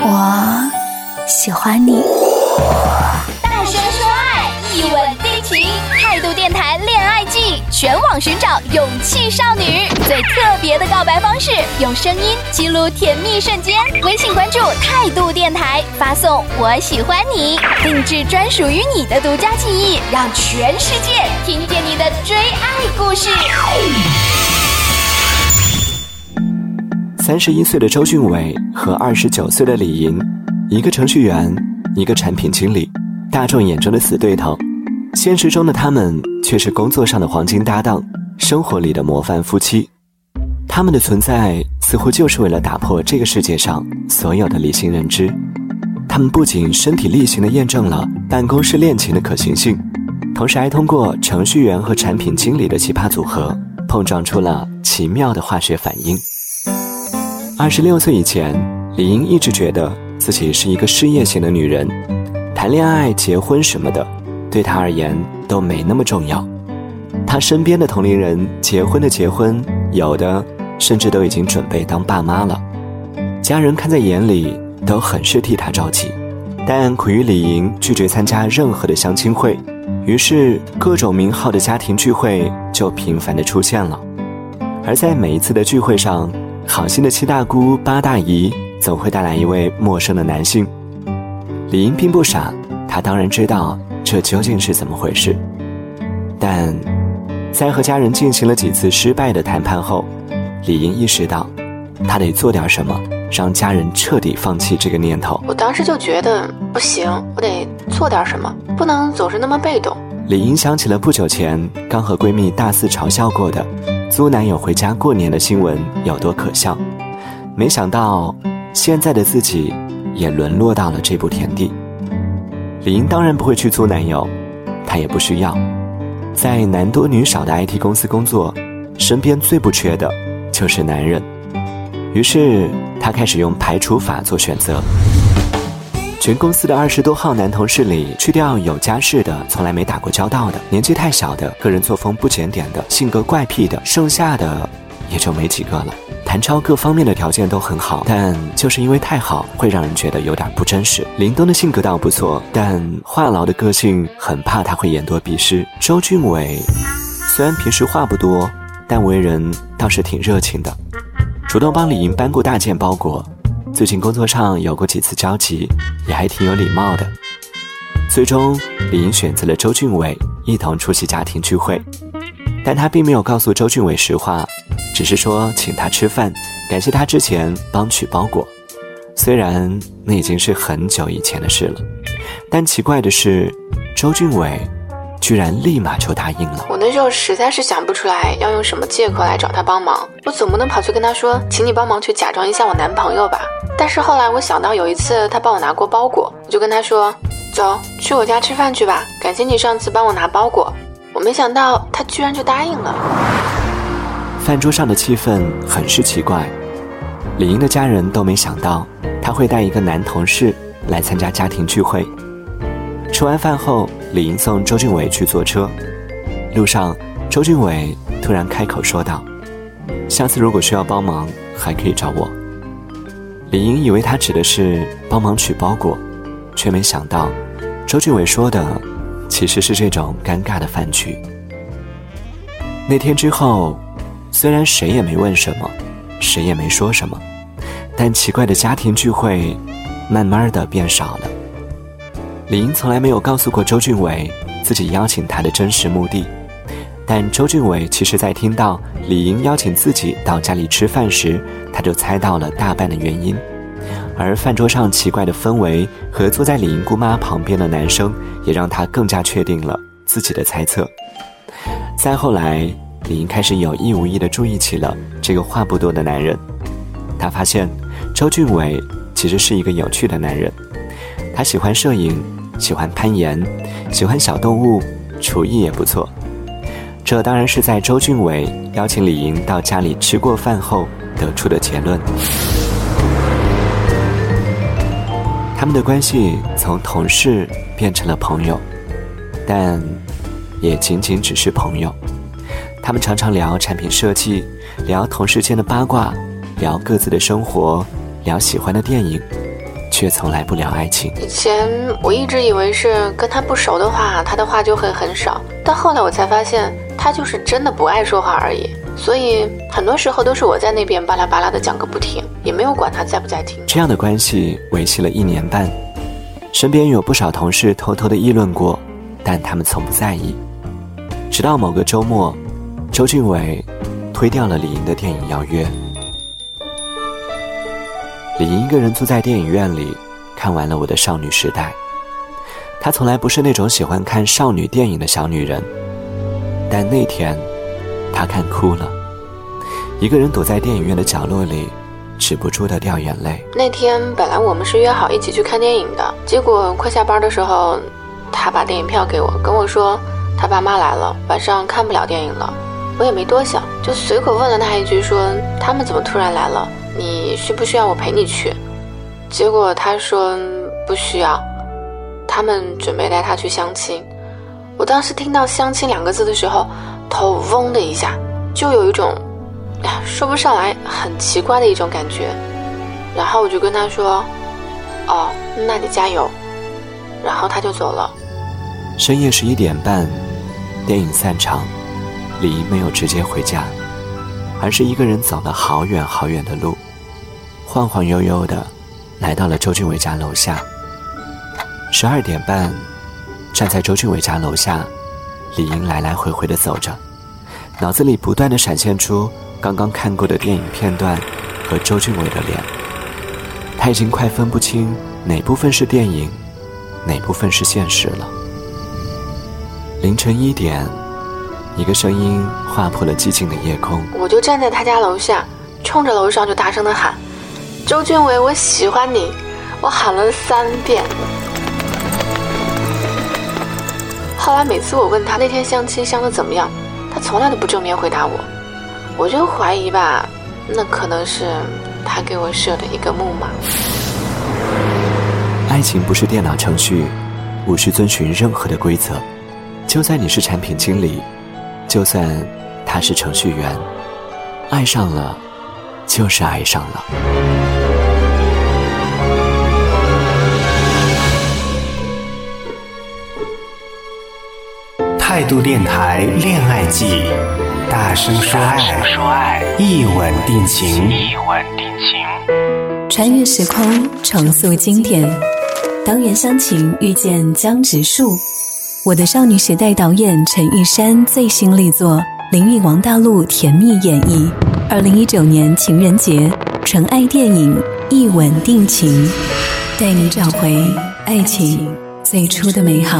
我喜欢你。大声说爱，一吻定情。态度电台恋爱季，全网寻找勇气少女，最特别的告白方式，用声音记录甜蜜瞬间。微信关注态度电台，发送“我喜欢你”，定制专属于你的独家记忆，让全世界听见你的追爱故事。三十一岁的周俊伟和二十九岁的李莹，一个程序员，一个产品经理，大众眼中的死对头，现实中的他们却是工作上的黄金搭档，生活里的模范夫妻。他们的存在似乎就是为了打破这个世界上所有的理性认知。他们不仅身体力行地验证了办公室恋情的可行性，同时还通过程序员和产品经理的奇葩组合，碰撞出了奇妙的化学反应。二十六岁以前，李英一直觉得自己是一个事业型的女人，谈恋爱、结婚什么的，对她而言都没那么重要。她身边的同龄人结婚的结婚，有的甚至都已经准备当爸妈了，家人看在眼里都很是替她着急。但苦于李莹拒绝参加任何的相亲会，于是各种名号的家庭聚会就频繁的出现了。而在每一次的聚会上，好心的七大姑八大姨总会带来一位陌生的男性。李英并不傻，她当然知道这究竟是怎么回事。但，在和家人进行了几次失败的谈判后，李英意识到，她得做点什么，让家人彻底放弃这个念头。我当时就觉得不行，我得做点什么，不能总是那么被动。李英想起了不久前刚和闺蜜大肆嘲笑过的。租男友回家过年的新闻有多可笑？没想到现在的自己也沦落到了这步田地。李英当然不会去租男友，她也不需要。在男多女少的 IT 公司工作，身边最不缺的就是男人。于是她开始用排除法做选择。全公司的二十多号男同事里，去掉有家室的、从来没打过交道的、年纪太小的、个人作风不检点的、性格怪癖的，剩下的也就没几个了。谭超各方面的条件都很好，但就是因为太好，会让人觉得有点不真实。林东的性格倒不错，但话痨的个性很怕他会言多必失。周俊伟虽然平时话不多，但为人倒是挺热情的，主动帮李莹搬过大件包裹。最近工作上有过几次交集，也还挺有礼貌的。最终，李莹选择了周俊伟一同出席家庭聚会，但他并没有告诉周俊伟实话，只是说请他吃饭，感谢他之前帮取包裹。虽然那已经是很久以前的事了，但奇怪的是，周俊伟。居然立马就答应了。我那时候实在是想不出来要用什么借口来找他帮忙，我总不能跑去跟他说，请你帮忙去假装一下我男朋友吧。但是后来我想到有一次他帮我拿过包裹，我就跟他说，走去我家吃饭去吧，感谢你上次帮我拿包裹。我没想到他居然就答应了。饭桌上的气氛很是奇怪，李英的家人都没想到他会带一个男同事来参加家庭聚会。吃完饭后，李莹送周俊伟去坐车。路上，周俊伟突然开口说道：“下次如果需要帮忙，还可以找我。”李莹以为他指的是帮忙取包裹，却没想到，周俊伟说的其实是这种尴尬的饭局。那天之后，虽然谁也没问什么，谁也没说什么，但奇怪的家庭聚会，慢慢的变少了。李英从来没有告诉过周俊伟自己邀请他的真实目的，但周俊伟其实在听到李英邀请自己到家里吃饭时，他就猜到了大半的原因。而饭桌上奇怪的氛围和坐在李英姑妈旁边的男生，也让他更加确定了自己的猜测。再后来，李英开始有意无意地注意起了这个话不多的男人，他发现周俊伟其实是一个有趣的男人，他喜欢摄影。喜欢攀岩，喜欢小动物，厨艺也不错。这当然是在周俊伟邀请李莹到家里吃过饭后得出的结论。他们的关系从同事变成了朋友，但也仅仅只是朋友。他们常常聊产品设计，聊同事间的八卦，聊各自的生活，聊喜欢的电影。却从来不聊爱情。以前我一直以为是跟他不熟的话，他的话就会很少，但后来我才发现，他就是真的不爱说话而已。所以很多时候都是我在那边巴拉巴拉的讲个不停，也没有管他在不在听。这样的关系维系了一年半，身边有不少同事偷偷的议论过，但他们从不在意。直到某个周末，周俊伟推掉了李莹的电影邀约。李莹一个人坐在电影院里，看完了《我的少女时代》。她从来不是那种喜欢看少女电影的小女人，但那天。她看哭了，一个人躲在电影院的角落里，止不住的掉眼泪。那天本来我们是约好一起去看电影的，结果快下班的时候，他把电影票给我，跟我说他爸妈来了，晚上看不了电影了。我也没多想，就随口问了他一句，说他们怎么突然来了？你需不需要我陪你去？结果他说不需要，他们准备带他去相亲。我当时听到“相亲”两个字的时候。头嗡的一下，就有一种，呀，说不上来，很奇怪的一种感觉。然后我就跟他说：“哦，那你加油。”然后他就走了。深夜十一点半，电影散场，李莹没有直接回家，而是一个人走了好远好远的路，晃晃悠悠的来到了周俊伟家楼下。十二点半，站在周俊伟家楼下。李英来来回回的走着，脑子里不断的闪现出刚刚看过的电影片段和周俊伟的脸。他已经快分不清哪部分是电影，哪部分是现实了。凌晨一点，一个声音划破了寂静的夜空。我就站在他家楼下，冲着楼上就大声的喊：“周俊伟，我喜欢你！”我喊了三遍。后来每次我问他那天相亲相的怎么样，他从来都不正面回答我，我就怀疑吧，那可能是他给我设的一个木马。爱情不是电脑程序，无需遵循任何的规则。就算你是产品经理，就算他是程序员，爱上了，就是爱上了。态度电台恋爱季，大声说爱，一吻定情。一吻定情穿越时空，重塑经典。当袁湘琴遇见江直树，我的少女时代导演陈玉珊最新力作，林与王大陆甜蜜演绎。二零一九年情人节，纯爱电影一吻定情，带你找回爱情最初的美好。